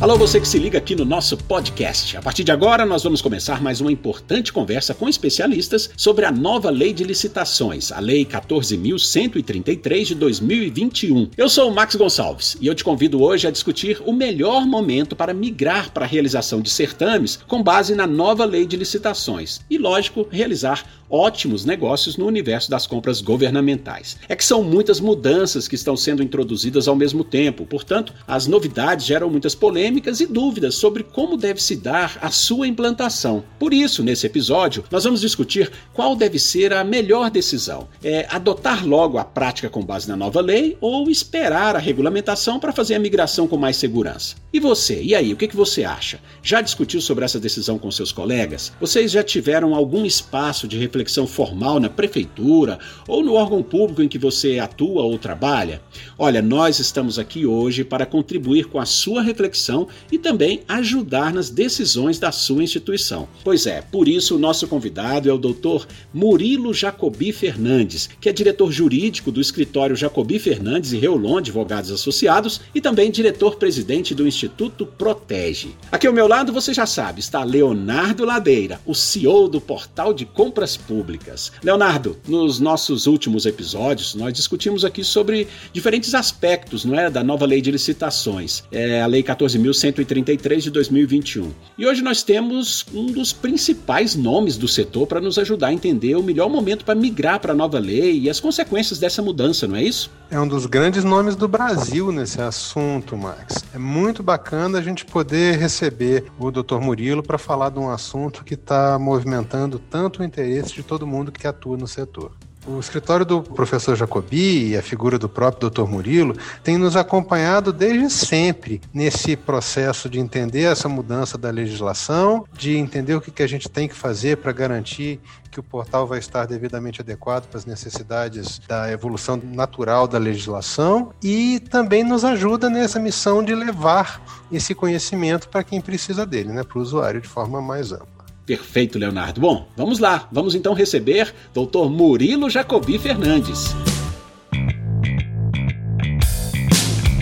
Alô, você que se liga aqui no nosso podcast. A partir de agora, nós vamos começar mais uma importante conversa com especialistas sobre a nova lei de licitações, a Lei 14.133 de 2021. Eu sou o Max Gonçalves e eu te convido hoje a discutir o melhor momento para migrar para a realização de certames com base na nova lei de licitações e, lógico, realizar ótimos negócios no universo das compras governamentais. É que são muitas mudanças que estão sendo introduzidas ao mesmo tempo, portanto, as novidades geram muitas polêmicas e dúvidas sobre como deve se dar a sua implantação. Por isso, nesse episódio, nós vamos discutir qual deve ser a melhor decisão: é adotar logo a prática com base na nova lei ou esperar a regulamentação para fazer a migração com mais segurança. E você, e aí, o que, que você acha? Já discutiu sobre essa decisão com seus colegas? Vocês já tiveram algum espaço de reflexão formal na prefeitura ou no órgão público em que você atua ou trabalha? Olha, nós estamos aqui hoje para contribuir com a sua reflexão e também ajudar nas decisões da sua instituição. Pois é, por isso o nosso convidado é o Dr. Murilo Jacobi Fernandes, que é diretor jurídico do escritório Jacobi Fernandes e Reolon Advogados Associados e também diretor-presidente do Instituto Protege. Aqui ao meu lado, você já sabe, está Leonardo Ladeira, o CEO do Portal de Compras públicas. Leonardo, nos nossos últimos episódios, nós discutimos aqui sobre diferentes aspectos não é, da nova lei de licitações, é a Lei 14.133 de 2021. E hoje nós temos um dos principais nomes do setor para nos ajudar a entender o melhor momento para migrar para a nova lei e as consequências dessa mudança, não é isso? É um dos grandes nomes do Brasil nesse assunto, Max. É muito bacana a gente poder receber o Dr. Murilo para falar de um assunto que está movimentando tanto o interesse de todo mundo que atua no setor. O escritório do professor Jacobi e a figura do próprio Dr. Murilo tem nos acompanhado desde sempre nesse processo de entender essa mudança da legislação, de entender o que a gente tem que fazer para garantir que o portal vai estar devidamente adequado para as necessidades da evolução natural da legislação e também nos ajuda nessa missão de levar esse conhecimento para quem precisa dele, né, para o usuário de forma mais ampla. Perfeito, Leonardo. Bom, vamos lá. Vamos então receber Dr. Murilo Jacobi Fernandes.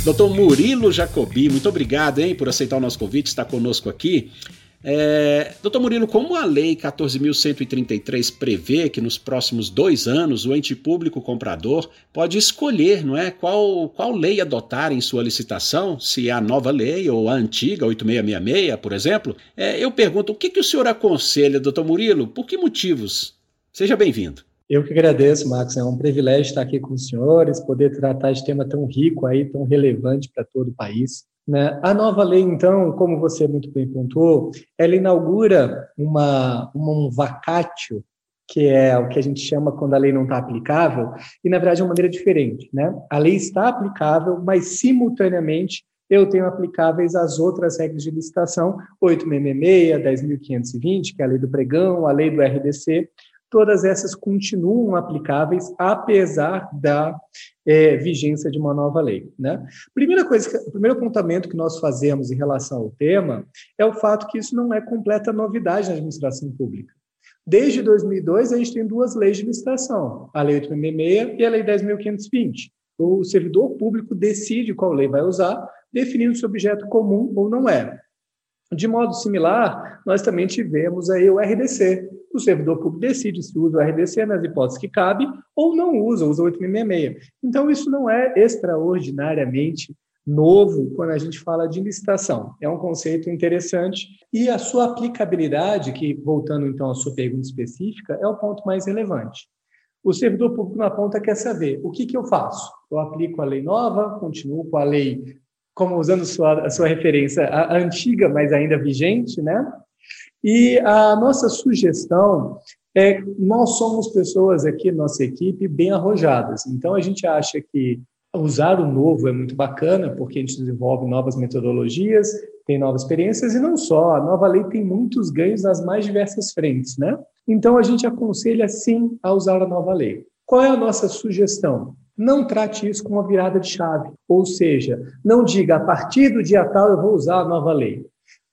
Doutor Murilo Jacobi, muito obrigado hein, por aceitar o nosso convite, estar conosco aqui. É, doutor Murilo, como a Lei 14.133 prevê que nos próximos dois anos o ente público comprador pode escolher não é, qual, qual lei adotar em sua licitação, se é a nova lei ou a antiga, 8666, por exemplo, é, eu pergunto, o que, que o senhor aconselha, doutor Murilo? Por que motivos? Seja bem-vindo. Eu que agradeço, Marcos. É um privilégio estar aqui com os senhores, poder tratar de tema tão rico aí, tão relevante para todo o país. Né? A nova lei, então, como você muito bem pontuou, ela inaugura uma, uma, um vacátio, que é o que a gente chama quando a lei não está aplicável, e na verdade é uma maneira diferente. Né? A lei está aplicável, mas simultaneamente eu tenho aplicáveis as outras regras de licitação, 8.666, 10.520, que é a lei do pregão, a lei do RDC, todas essas continuam aplicáveis apesar da é, vigência de uma nova lei. Né? Primeira coisa, o primeiro apontamento que nós fazemos em relação ao tema é o fato que isso não é completa novidade na administração pública. Desde 2002, a gente tem duas leis de licitação, a Lei 866 e a Lei 10.520. O servidor público decide qual lei vai usar, definindo se o objeto comum ou não é. De modo similar, nós também tivemos aí o RDC. O servidor público decide se usa o RDC nas hipóteses que cabe ou não usa, usa o 8666. Então, isso não é extraordinariamente novo quando a gente fala de licitação. É um conceito interessante e a sua aplicabilidade, que voltando então à sua pergunta específica, é o ponto mais relevante. O servidor público na ponta quer saber o que, que eu faço. Eu aplico a lei nova, continuo com a lei como usando sua, a sua referência, a, antiga, mas ainda vigente, né? E a nossa sugestão é nós somos pessoas aqui, nossa equipe, bem arrojadas. Então a gente acha que usar o novo é muito bacana, porque a gente desenvolve novas metodologias, tem novas experiências e não só, a nova lei tem muitos ganhos nas mais diversas frentes, né? Então a gente aconselha sim a usar a nova lei. Qual é a nossa sugestão? Não trate isso como uma virada de chave. Ou seja, não diga a partir do dia tal eu vou usar a nova lei.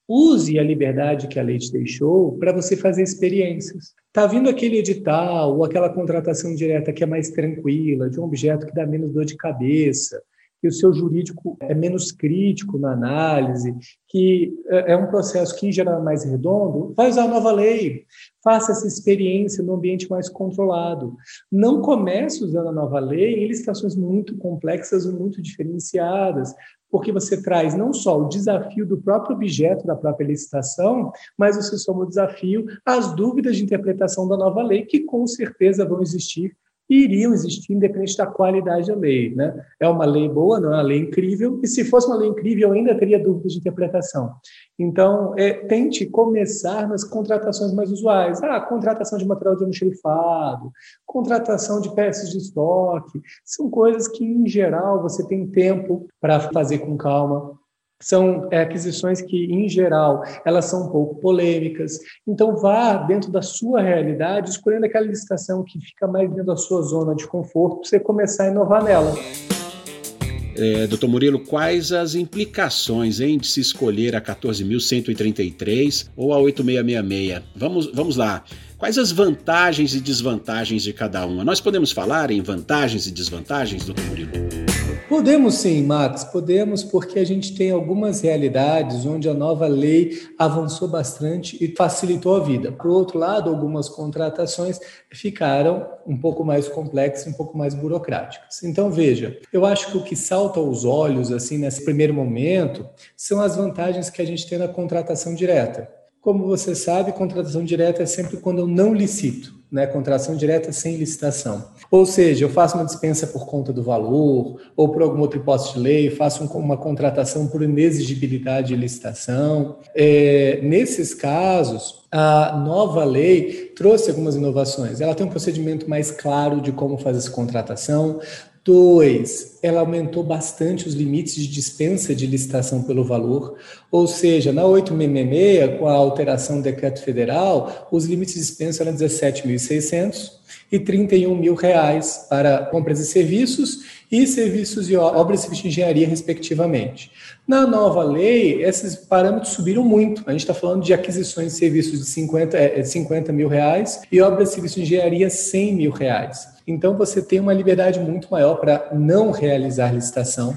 use a liberdade que a lei te deixou para você fazer experiências. Está vindo aquele edital ou aquela contratação direta que é mais tranquila, de um objeto que dá menos dor de cabeça, que o seu jurídico é menos crítico na análise, que é, é um processo que, em geral, é mais redondo, vai usar a nova lei, faça essa experiência no ambiente mais controlado. Não comece usando a nova lei em licitações muito complexas ou muito diferenciadas, porque você traz não só o desafio do próprio objeto da própria licitação, mas você soma o desafio às dúvidas de interpretação da nova lei, que com certeza vão existir iriam existir independente da qualidade da lei. Né? É uma lei boa, não é uma lei incrível, e se fosse uma lei incrível, ainda teria dúvidas de interpretação. Então, é, tente começar nas contratações mais usuais. Ah, contratação de material de almoxerifado, contratação de peças de estoque, são coisas que, em geral, você tem tempo para fazer com calma, são é, aquisições que, em geral, elas são um pouco polêmicas. Então, vá dentro da sua realidade, escolhendo aquela licitação que fica mais dentro da sua zona de conforto, para você começar a inovar nela. É, doutor Murilo, quais as implicações hein, de se escolher a 14.133 ou a 8666? Vamos, vamos lá. Quais as vantagens e desvantagens de cada uma? Nós podemos falar em vantagens e desvantagens, doutor Murilo? Podemos sim, Max, podemos, porque a gente tem algumas realidades onde a nova lei avançou bastante e facilitou a vida. Por outro lado, algumas contratações ficaram um pouco mais complexas, um pouco mais burocráticas. Então, veja, eu acho que o que salta aos olhos, assim, nesse primeiro momento, são as vantagens que a gente tem na contratação direta. Como você sabe, contratação direta é sempre quando eu não licito, né? Contratação direta sem licitação. Ou seja, eu faço uma dispensa por conta do valor, ou por alguma outra hipótese de lei, faço uma contratação por inexigibilidade de licitação. É, nesses casos, a nova lei trouxe algumas inovações. Ela tem um procedimento mais claro de como fazer essa contratação, Dois, ela aumentou bastante os limites de dispensa de licitação pelo valor, ou seja, na 866, com a alteração do decreto federal, os limites de dispensa eram 17.600 e 31 mil reais para compras e serviços e serviços de obras e serviços de engenharia, respectivamente. Na nova lei, esses parâmetros subiram muito. A gente está falando de aquisições de serviços de 50, 50 é, mil reais e obras e serviços de engenharia 100 mil reais. Então, você tem uma liberdade muito maior para não realizar licitação.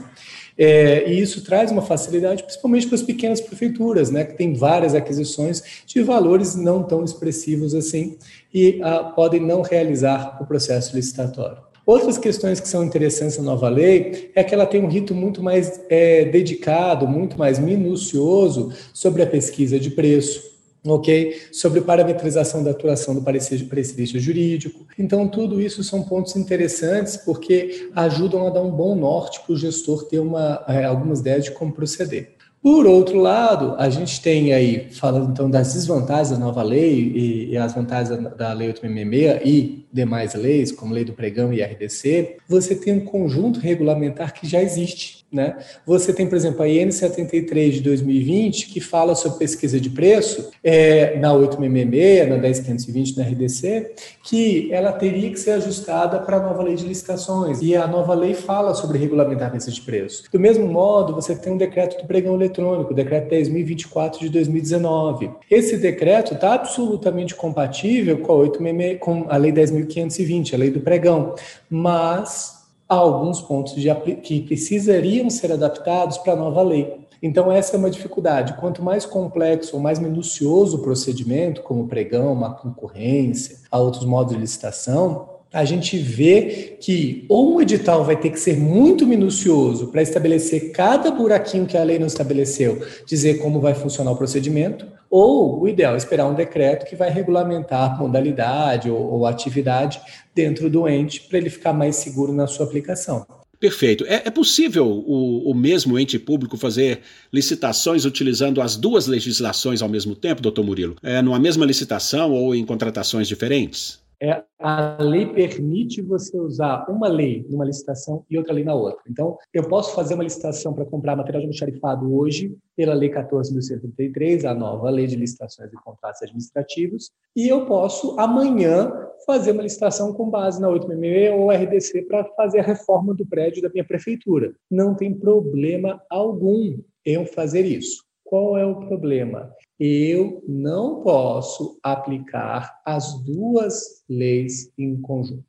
É, e isso traz uma facilidade, principalmente para as pequenas prefeituras, né, que tem várias aquisições de valores não tão expressivos assim e ah, podem não realizar o processo licitatório. Outras questões que são interessantes na nova lei é que ela tem um rito muito mais é, dedicado, muito mais minucioso sobre a pesquisa de preço, ok? Sobre parametrização da atuação do parecer, parecer jurídico. Então, tudo isso são pontos interessantes porque ajudam a dar um bom norte para o gestor ter uma, é, algumas ideias de como proceder. Por outro lado, a gente tem aí, falando então das desvantagens da nova lei e, e as vantagens da Lei 866 e demais leis, como Lei do Pregão e RDC, você tem um conjunto regulamentar que já existe né? Você tem, por exemplo, a IN 73 de 2020, que fala sobre pesquisa de preço, é, na 866, na 10520, na RDC, que ela teria que ser ajustada para a nova lei de licitações. E a nova lei fala sobre regulamentar pesquisa de preço. Do mesmo modo, você tem um decreto do pregão eletrônico, o decreto 10.024 de 2019. Esse decreto está absolutamente compatível com a, 866, com a lei 10.520, a lei do pregão, mas há alguns pontos de, que precisariam ser adaptados para a nova lei. Então, essa é uma dificuldade. Quanto mais complexo ou mais minucioso o procedimento, como pregão, uma concorrência, a outros modos de licitação, a gente vê que ou um edital vai ter que ser muito minucioso para estabelecer cada buraquinho que a lei não estabeleceu, dizer como vai funcionar o procedimento, ou o ideal é esperar um decreto que vai regulamentar modalidade ou, ou atividade dentro do ente para ele ficar mais seguro na sua aplicação. Perfeito. É, é possível o, o, mesmo ente público fazer licitações utilizando as duas legislações ao mesmo tempo, doutor Murilo? É, numa mesma licitação ou em contratações diferentes? É, a lei permite você usar uma lei numa licitação e outra lei na outra. Então, eu posso fazer uma licitação para comprar material de almoxarifado hoje pela Lei 14.133, a nova Lei de Licitações e Contratos Administrativos, e eu posso amanhã fazer uma licitação com base na 866 ou RDC para fazer a reforma do prédio da minha prefeitura. Não tem problema algum em fazer isso. Qual é o problema? Eu não posso aplicar as duas leis em conjunto,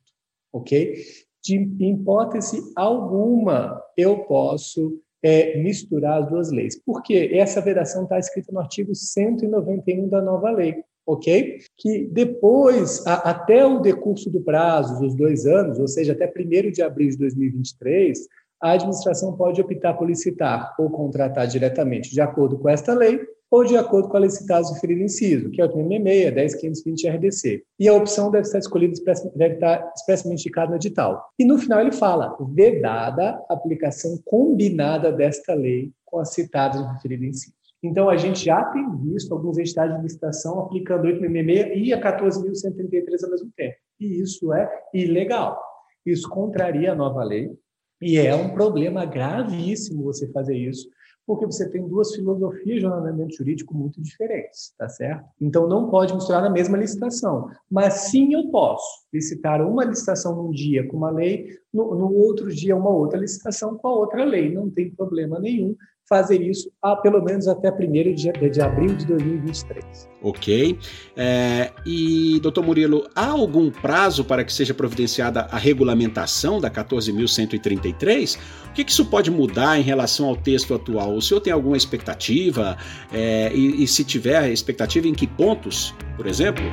ok? De hipótese alguma, eu posso é, misturar as duas leis. Por quê? Essa vedação está escrita no artigo 191 da nova lei, ok? Que depois, a, até o decurso do prazo, dos dois anos, ou seja, até 1 de abril de 2023, a administração pode optar por licitar ou contratar diretamente de acordo com esta lei ou de acordo com a licitação referida inciso, que é o 86, 10520 RDC. E a opção deve estar escolhida, deve estar expressamente indicada no edital. E no final ele fala, vedada a aplicação combinada desta lei com as citadas no referido inciso. Então, a gente já tem visto alguns estados de licitação aplicando 866 e a 14.133 ao mesmo tempo. E isso é ilegal. Isso contraria a nova lei. E é um problema gravíssimo você fazer isso, porque você tem duas filosofias de ordenamento jurídico muito diferentes, tá certo? Então não pode misturar na mesma licitação, mas sim eu posso licitar uma licitação num dia com uma lei, no, no outro dia uma outra licitação com a outra lei, não tem problema nenhum fazer isso a, pelo menos até 1 de, de abril de 2023. Ok. É, e, doutor Murilo, há algum prazo para que seja providenciada a regulamentação da 14.133? O que, que, isso pode mudar em relação ao texto atual? O senhor tem alguma expectativa? É, e, e se tiver expectativa, em que pontos, por exemplo?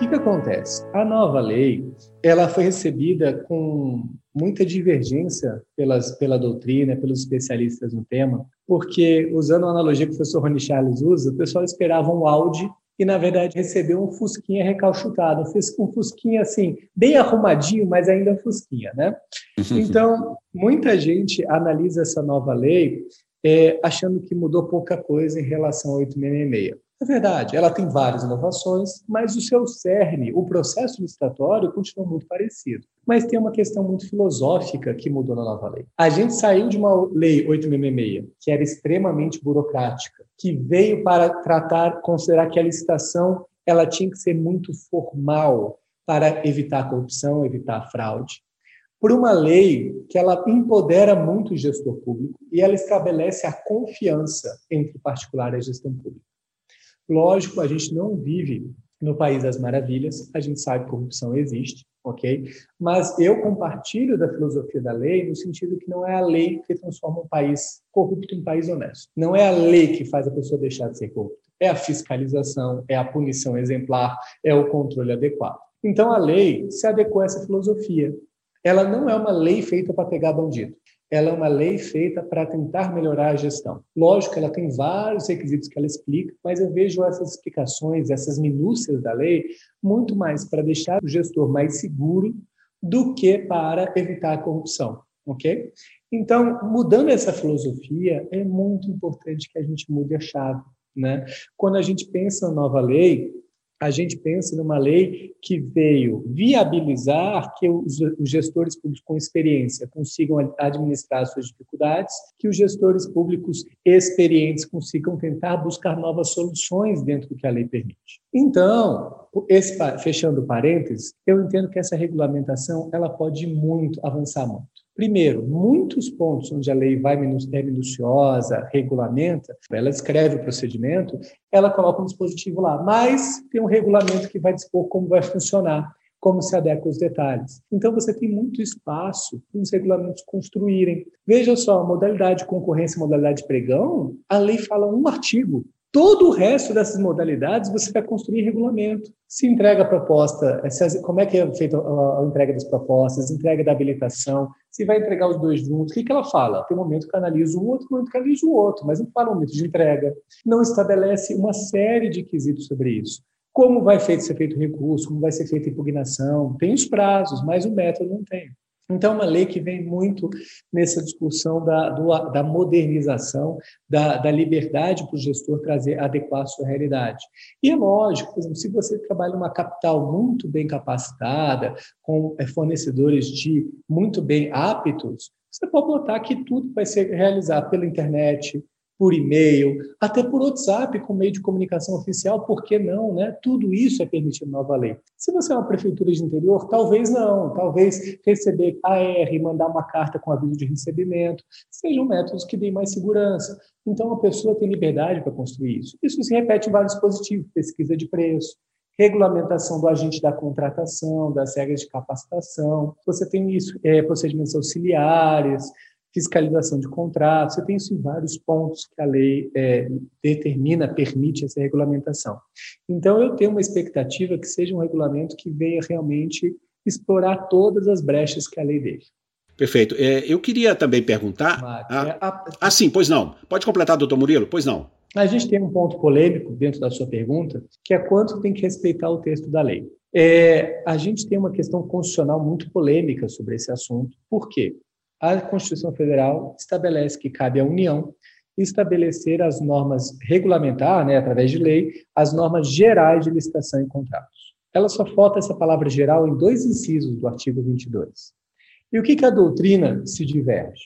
O que, que acontece? A nova lei ela foi recebida com muita divergência pelas, pela doutrina, pelos especialistas no tema, porque, usando a analogia que o professor Rony Charles usa, o pessoal esperava um Audi e, na verdade, recebeu um Fusquinha recalchutado, um Fusquinha, assim, bem arrumadinho, mas ainda Fusquinha, né? Então, muita gente analisa essa nova lei é, achando que mudou pouca coisa em relação ao 866. É verdade, ela tem várias inovações, mas o seu cerne, o processo licitatório, continua muito parecido. Mas tem uma questão muito filosófica que mudou na nova lei. A gente saiu de uma lei 866, que era extremamente burocrática, que veio para tratar, considerar que a licitação ela tinha que ser muito formal para evitar a corrupção, evitar a fraude, por uma lei que ela empodera muito o gestor público e ela estabelece a confiança entre o particular e a gestão pública. Lógico, a gente não vive no país das maravilhas, a gente sabe que corrupção existe, ok? Mas eu compartilho da filosofia da lei no sentido que não é a lei que transforma um país corrupto em um país honesto. Não é a lei que faz a pessoa deixar de ser corrupta. É a fiscalização, é a punição exemplar, é o controle adequado. Então a lei se adequou a essa filosofia. Ela não é uma lei feita para pegar bandido ela é uma lei feita para tentar melhorar a gestão. Lógico, ela tem vários requisitos que ela explica, mas eu vejo essas explicações, essas minúcias da lei, muito mais para deixar o gestor mais seguro do que para evitar a corrupção, ok? Então, mudando essa filosofia, é muito importante que a gente mude a chave, né? Quando a gente pensa na nova lei, a gente pensa numa lei que veio viabilizar que os, gestores públicos com experiência consigam administrar suas dificuldades, que os gestores públicos experientes consigam tentar buscar novas soluções dentro do que a lei permite. Então, esse, fechando parênteses, eu entendo que essa regulamentação ela pode muito avançar muito. Primeiro, muitos pontos onde a lei vai é minuciosa, regulamenta, ela escreve o procedimento, ela coloca um dispositivo lá, mas tem um regulamento que vai dispor como vai funcionar, como se adequa os detalhes. Então, você tem muito espaço para os regulamentos construírem. Veja só, modalidade de concorrência modalidade de pregão, a lei fala um artigo. Todo o resto dessas modalidades você vai construir regulamento. Se entrega a proposta, como é que é feita a entrega das propostas, entrega da habilitação, se vai entregar os dois juntos, o que, que ela fala? Tem um momento que analisa um outro, momento que analisa o outro, mas não fala o momento de entrega. Não estabelece uma série de quesitos sobre isso. Como vai ser feito o recurso, como vai ser feita a impugnação, tem os prazos, mas o método não tem. Então, é uma lei que vem muito nessa discussão da, do, da modernização, da, da liberdade para o gestor trazer, adequar a sua realidade. E é lógico, por exemplo, se você trabalha numa capital muito bem capacitada, com é, fornecedores de muito bem aptos, você pode botar que tudo vai ser realizado pela internet, por e-mail, até por WhatsApp, com meio de comunicação oficial, por que não, né? Tudo isso é permitido na nova lei. Se você é uma prefeitura de interior, talvez não, talvez receber AR, mandar uma carta com aviso de recebimento, sejam métodos que deem mais segurança. Então, a pessoa tem liberdade para construir isso. Isso se repete em vários dispositivos, pesquisa de preço, regulamentação do agente da contratação, das regras de capacitação. Você tem isso, é, procedimentos auxiliares, fiscalização de contratos, você tem isso em vários pontos que a lei é, determina, permite essa regulamentação. Então, eu tenho uma expectativa que seja um regulamento que venha realmente explorar todas as brechas que a lei deixa. Perfeito. É, eu queria também perguntar. Ah, a... ah, sim, pois não. Pode completar, doutor Murilo? Pois não. A gente tem um ponto polêmico dentro da sua pergunta, que é quanto tem que respeitar o texto da lei. É, a gente tem uma questão constitucional muito polêmica sobre esse assunto. Por quê? A Constituição Federal estabelece que cabe à União estabelecer as normas, regulamentar, né, através de lei, as normas gerais de licitação e contratos. Ela só falta essa palavra geral em dois incisos do artigo 22. E o que, que a doutrina se diverge?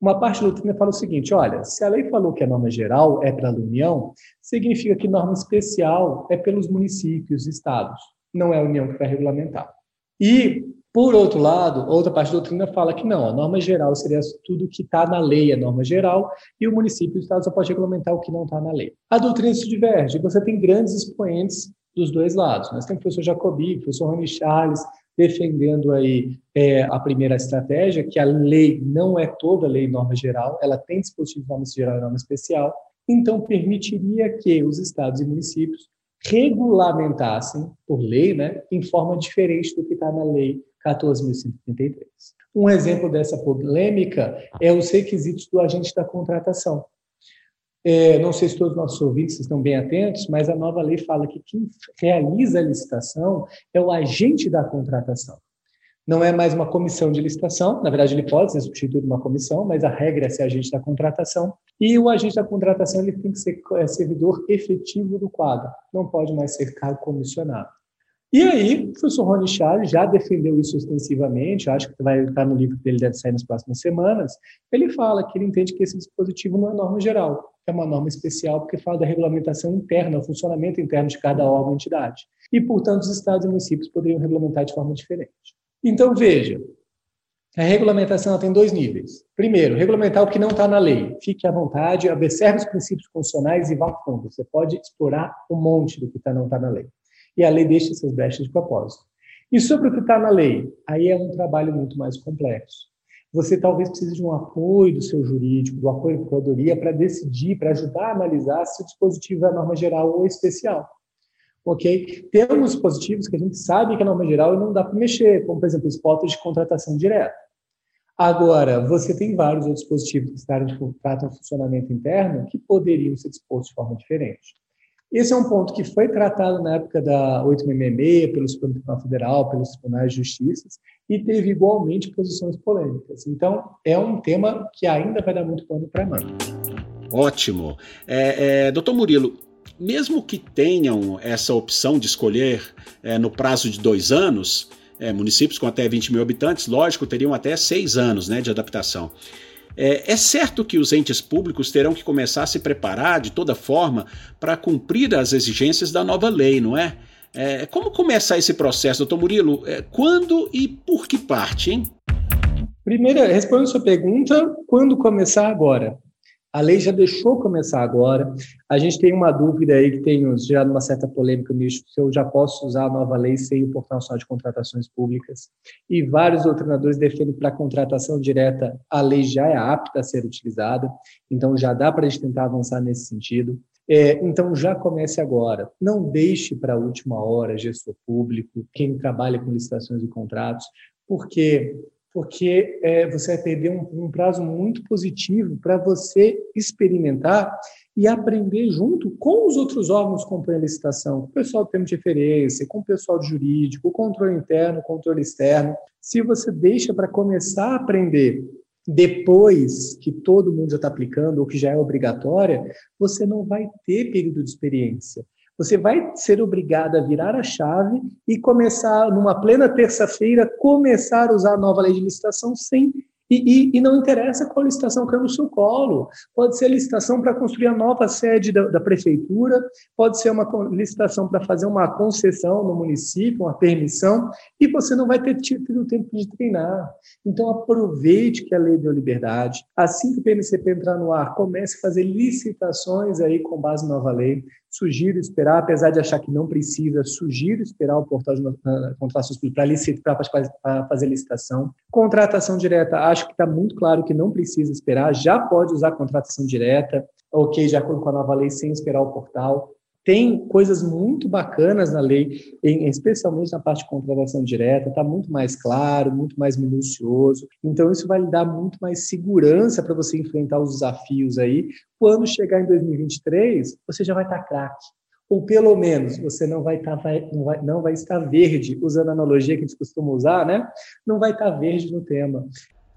Uma parte da doutrina fala o seguinte: olha, se a lei falou que a norma geral é para a União, significa que norma especial é pelos municípios e estados, não é a União que vai regulamentar. E por outro lado, outra parte da doutrina fala que não, a norma geral seria tudo que está na lei, a norma geral, e o município e o Estado só pode regulamentar o que não está na lei. A doutrina se diverge, você tem grandes expoentes dos dois lados. Nós temos o professor Jacobi, o professor Rony Charles, defendendo aí é, a primeira estratégia, que a lei não é toda lei norma geral, ela tem dispositivo de norma geral e norma especial, então permitiria que os estados e municípios regulamentassem, por lei, né, em forma diferente do que está na lei 14.133. Um exemplo dessa polêmica é os requisitos do agente da contratação. É, não sei se todos os nossos ouvintes estão bem atentos, mas a nova lei fala que quem realiza a licitação é o agente da contratação. Não é mais uma comissão de licitação, na verdade ele pode ser substituído uma comissão, mas a regra é ser agente da contratação. E o agente da contratação ele tem que ser é, servidor efetivo do quadro, não pode mais ser cargo comissionado. E aí, o professor Rony Charles já defendeu isso extensivamente, acho que vai estar no livro dele, deve sair nas próximas semanas. Ele fala que ele entende que esse dispositivo não é norma geral, é uma norma especial, porque fala da regulamentação interna, o funcionamento interno de cada órgão entidade. E, portanto, os estados e municípios poderiam regulamentar de forma diferente. Então, veja, a regulamentação tem dois níveis. Primeiro, regulamentar o que não está na lei. Fique à vontade, observe os princípios constitucionais e vá fundo. Você pode explorar um monte do que tá, não está na lei e a lei deixa essas brechas de propósito. E sobre o que está na lei, aí é um trabalho muito mais complexo. Você talvez precise de um apoio do seu jurídico, do apoio da procuradoria, para decidir, para ajudar a analisar se o dispositivo é norma geral ou especial. Ok? Temos dispositivos que a gente sabe que é norma geral e não dá para mexer, como, por exemplo, os de contratação direta. Agora, você tem vários outros dispositivos que tratam de funcionamento interno que poderiam ser dispostos de forma diferente. Esse é um ponto que foi tratado na época da 866 pelo Supremo Tribunal Federal, pelos tribunais de justiça, e teve igualmente posições polêmicas. Então, é um tema que ainda vai dar muito pano para manga. Ótimo. É, é, doutor Murilo, mesmo que tenham essa opção de escolher é, no prazo de dois anos, é, municípios com até 20 mil habitantes, lógico, teriam até seis anos né, de adaptação. É, é, certo que os entes públicos terão que começar a se preparar de toda forma para cumprir as exigências da nova lei, não é? é como começar esse processo, doutor Murilo? É, quando e por que parte, hein? Primeiro, respondendo sua pergunta, quando começar agora? A lei já deixou começar agora. A gente tem uma dúvida aí que tem gerado uma certa polêmica nisso, se eu já posso usar a nova lei sem o Portal Nacional de Contratações Públicas. E vários treinadores defendem que para contratação direta a lei já é apta a ser utilizada, então já dá para a gente tentar avançar nesse sentido. É, então já comece agora. Não deixe para a última hora gestor público, quem trabalha com licitações e contratos, porque porque é, você vai perder um, um prazo muito positivo para você experimentar e aprender junto com os outros órgãos que compõem a licitação, com o pessoal do termo de referência, com o pessoal jurídico, o controle interno, o controle externo. Se você deixa para começar a aprender depois que todo mundo já está aplicando ou que já é obrigatória, você não vai ter período de experiência. Você vai ser obrigado a virar a chave e começar, numa plena terça-feira, começar a usar a nova lei de licitação sem E, e, e, não interessa qual licitação caiu no seu colo. Pode ser licitação para construir a nova sede da, da prefeitura, pode ser uma licitação para fazer uma concessão no município, uma permissão, e você não vai ter tido tempo de treinar. Então, aproveite que a lei deu liberdade. Assim que o PMCP entrar no ar, comece a fazer licitações aí com base na nova lei. Sugiro esperar, apesar de achar que não precisa, sugiro esperar o portal de contratações para licitar, para fazer licitação. Contratação direta, acho que está muito claro que não precisa esperar, já pode usar contratação direta, ok, já com a nova lei, sem esperar o portal. Tem coisas muito bacanas na lei, especialmente na parte de contratação direta, está muito mais claro, muito mais minucioso. Então, isso vai lhe dar muito mais segurança para você enfrentar os desafios aí. Quando chegar em 2023, você já vai estar tá craque. Ou pelo menos você não vai, tá, vai, não, vai, não vai estar verde, usando a analogia que a gente costuma usar, né? Não vai estar tá verde no tema.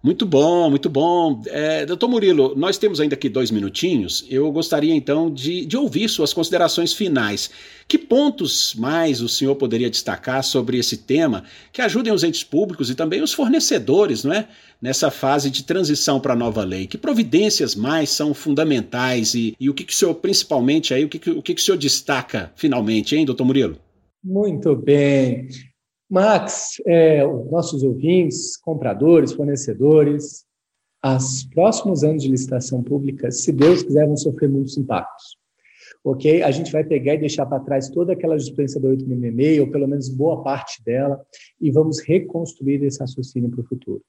Muito bom, muito bom. É, doutor Murilo, nós temos ainda aqui dois minutinhos. Eu gostaria então de, de ouvir suas considerações finais. Que pontos mais o senhor poderia destacar sobre esse tema que ajudem os entes públicos e também os fornecedores, não é? Nessa fase de transição para a nova lei. Que providências mais são fundamentais e, e o que, que o senhor, principalmente, aí, o que, que, o que, que o senhor destaca finalmente, hein, doutor Murilo? Muito bem. Max, é, nossos ouvintes, compradores, fornecedores, os próximos anos de licitação pública, se Deus quiser, vão sofrer muitos impactos. Ok? A gente vai pegar e deixar para trás toda aquela jurisprudência da 866, ou pelo menos boa parte dela, e vamos reconstruir esse raciocínio para o futuro.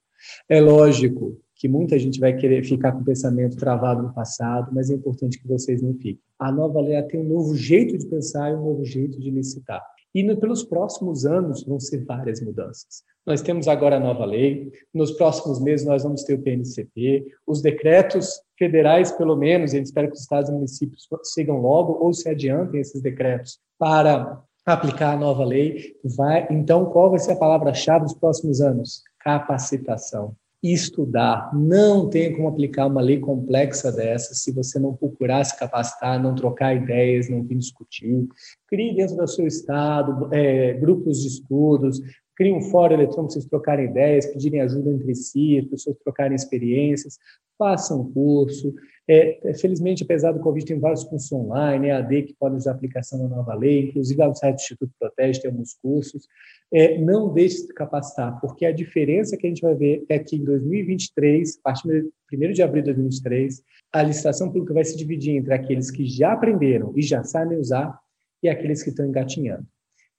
É lógico que muita gente vai querer ficar com o pensamento travado no passado, mas é importante que vocês não fiquem. A nova lei tem um novo jeito de pensar e um novo jeito de licitar. E no, pelos próximos anos vão ser várias mudanças. Nós temos agora a nova lei, nos próximos meses nós vamos ter o PNCP, os decretos federais, pelo menos, e espero que os estados e municípios sigam logo ou se adiantem esses decretos para aplicar a nova lei. Vai, então, qual vai ser a palavra-chave dos próximos anos? Capacitação estudar. Não tem como aplicar uma lei complexa dessa se você não procurar se capacitar, não trocar ideias, não vir discutir. Crie dentro do seu estado é, grupos de estudos, crie um fórum eletrônico para vocês trocarem ideias, pedirem ajuda entre si, as pessoas trocarem experiências, façam curso. É, é, felizmente, apesar do Covid, tem vários cursos online, EAD, que podem usar a aplicação da nova lei, inclusive no site do Instituto Protege tem alguns cursos. É, não deixe de capacitar, porque a diferença que a gente vai ver é que em 2023, a partir de 1 de abril de 2023, a licitação pública vai se dividir entre aqueles que já aprenderam e já sabem usar e aqueles que estão engatinhando.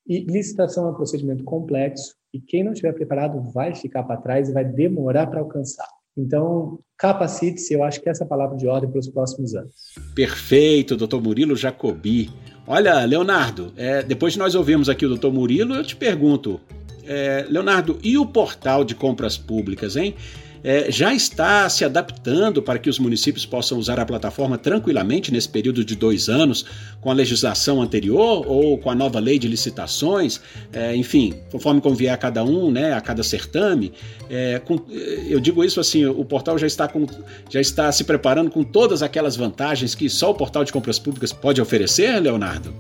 E licitação é um procedimento complexo e quem não estiver preparado vai ficar para trás e vai demorar para alcançar. Então, capacite-se, eu acho que essa é a palavra de ordem para os próximos anos. Perfeito, doutor Murilo Jacobi. Olha, Leonardo, é, depois de nós ouvirmos aqui o doutor Murilo, eu te pergunto, é, Leonardo, e o portal de compras públicas, hein? É, já está se adaptando para que os municípios possam usar a plataforma tranquilamente nesse período de dois anos, com a legislação anterior ou com a nova lei de licitações, é, enfim, conforme convier a cada um, né, a cada certame. É, com, eu digo isso assim, o portal já está, com, já está se preparando com todas aquelas vantagens que só o portal de compras públicas pode oferecer, Leonardo?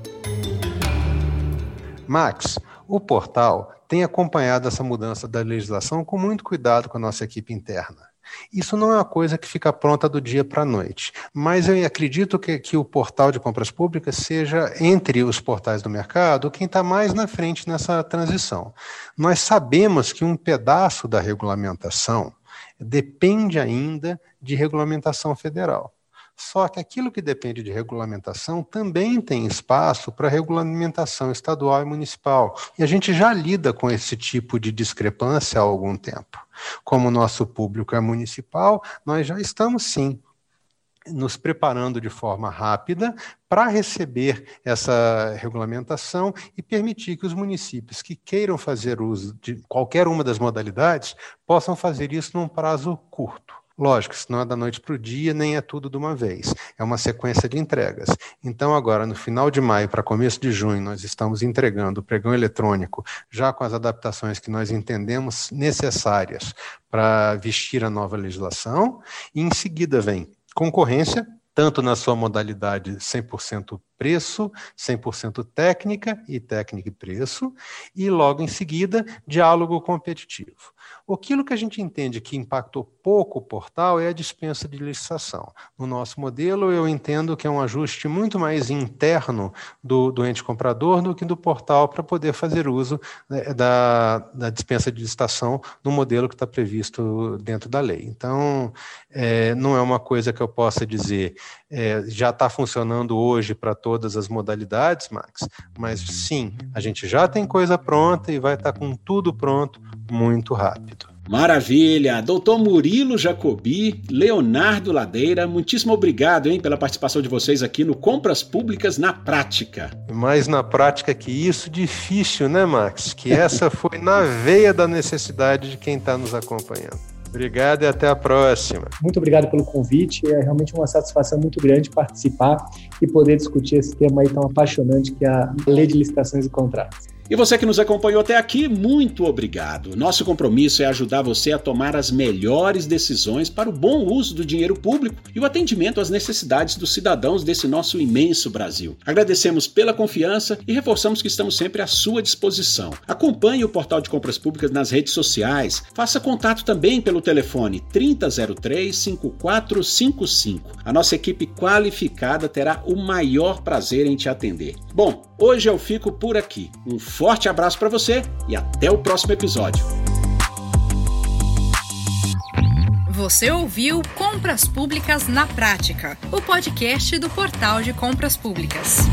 Max, o portal tem acompanhado essa mudança da legislação com muito cuidado com a nossa equipe interna. Isso não é uma coisa que fica pronta do dia para a noite, mas eu acredito que, que o portal de compras públicas seja, entre os portais do mercado, quem está mais na frente nessa transição. Nós sabemos que um pedaço da regulamentação depende ainda de regulamentação federal. Só que aquilo que depende de regulamentação também tem espaço para regulamentação estadual e municipal. E a gente já lida com esse tipo de discrepância há algum tempo. Como o nosso público é municipal, nós já estamos sim nos preparando de forma rápida para receber essa regulamentação e permitir que os municípios que queiram fazer uso de qualquer uma das modalidades possam fazer isso num prazo curto. Lógico, isso não é da noite para o dia, nem é tudo de uma vez. É uma sequência de entregas. Então, agora, no final de maio para começo de junho, nós estamos entregando o pregão eletrônico, já com as adaptações que nós entendemos necessárias para vestir a nova legislação. E em seguida vem concorrência, tanto na sua modalidade 100% preço, 100% técnica e técnica e preço, e logo em seguida, diálogo competitivo. Aquilo que a gente entende que impactou pouco o portal é a dispensa de licitação. No nosso modelo, eu entendo que é um ajuste muito mais interno do, do ente comprador do que do portal para poder fazer uso né, da, da dispensa de licitação no modelo que está previsto dentro da lei. Então, é, não é uma coisa que eu possa dizer é, já está funcionando hoje para todas as modalidades, Max, mas sim, a gente já tem coisa pronta e vai estar tá com tudo pronto muito rápido. Maravilha! Doutor Murilo Jacobi, Leonardo Ladeira, muitíssimo obrigado hein, pela participação de vocês aqui no Compras Públicas na Prática. Mais na prática que isso, difícil, né, Max? Que essa foi na veia da necessidade de quem está nos acompanhando. Obrigado e até a próxima. Muito obrigado pelo convite. É realmente uma satisfação muito grande participar e poder discutir esse tema aí tão apaixonante que é a Lei de Licitações e Contratos. E você que nos acompanhou até aqui, muito obrigado. Nosso compromisso é ajudar você a tomar as melhores decisões para o bom uso do dinheiro público e o atendimento às necessidades dos cidadãos desse nosso imenso Brasil. Agradecemos pela confiança e reforçamos que estamos sempre à sua disposição. Acompanhe o Portal de Compras Públicas nas redes sociais. Faça contato também pelo telefone 3003 5455. A nossa equipe qualificada terá o maior prazer em te atender. Bom, hoje eu fico por aqui. Um forte abraço para você e até o próximo episódio. Você ouviu Compras Públicas na Prática, o podcast do Portal de Compras Públicas.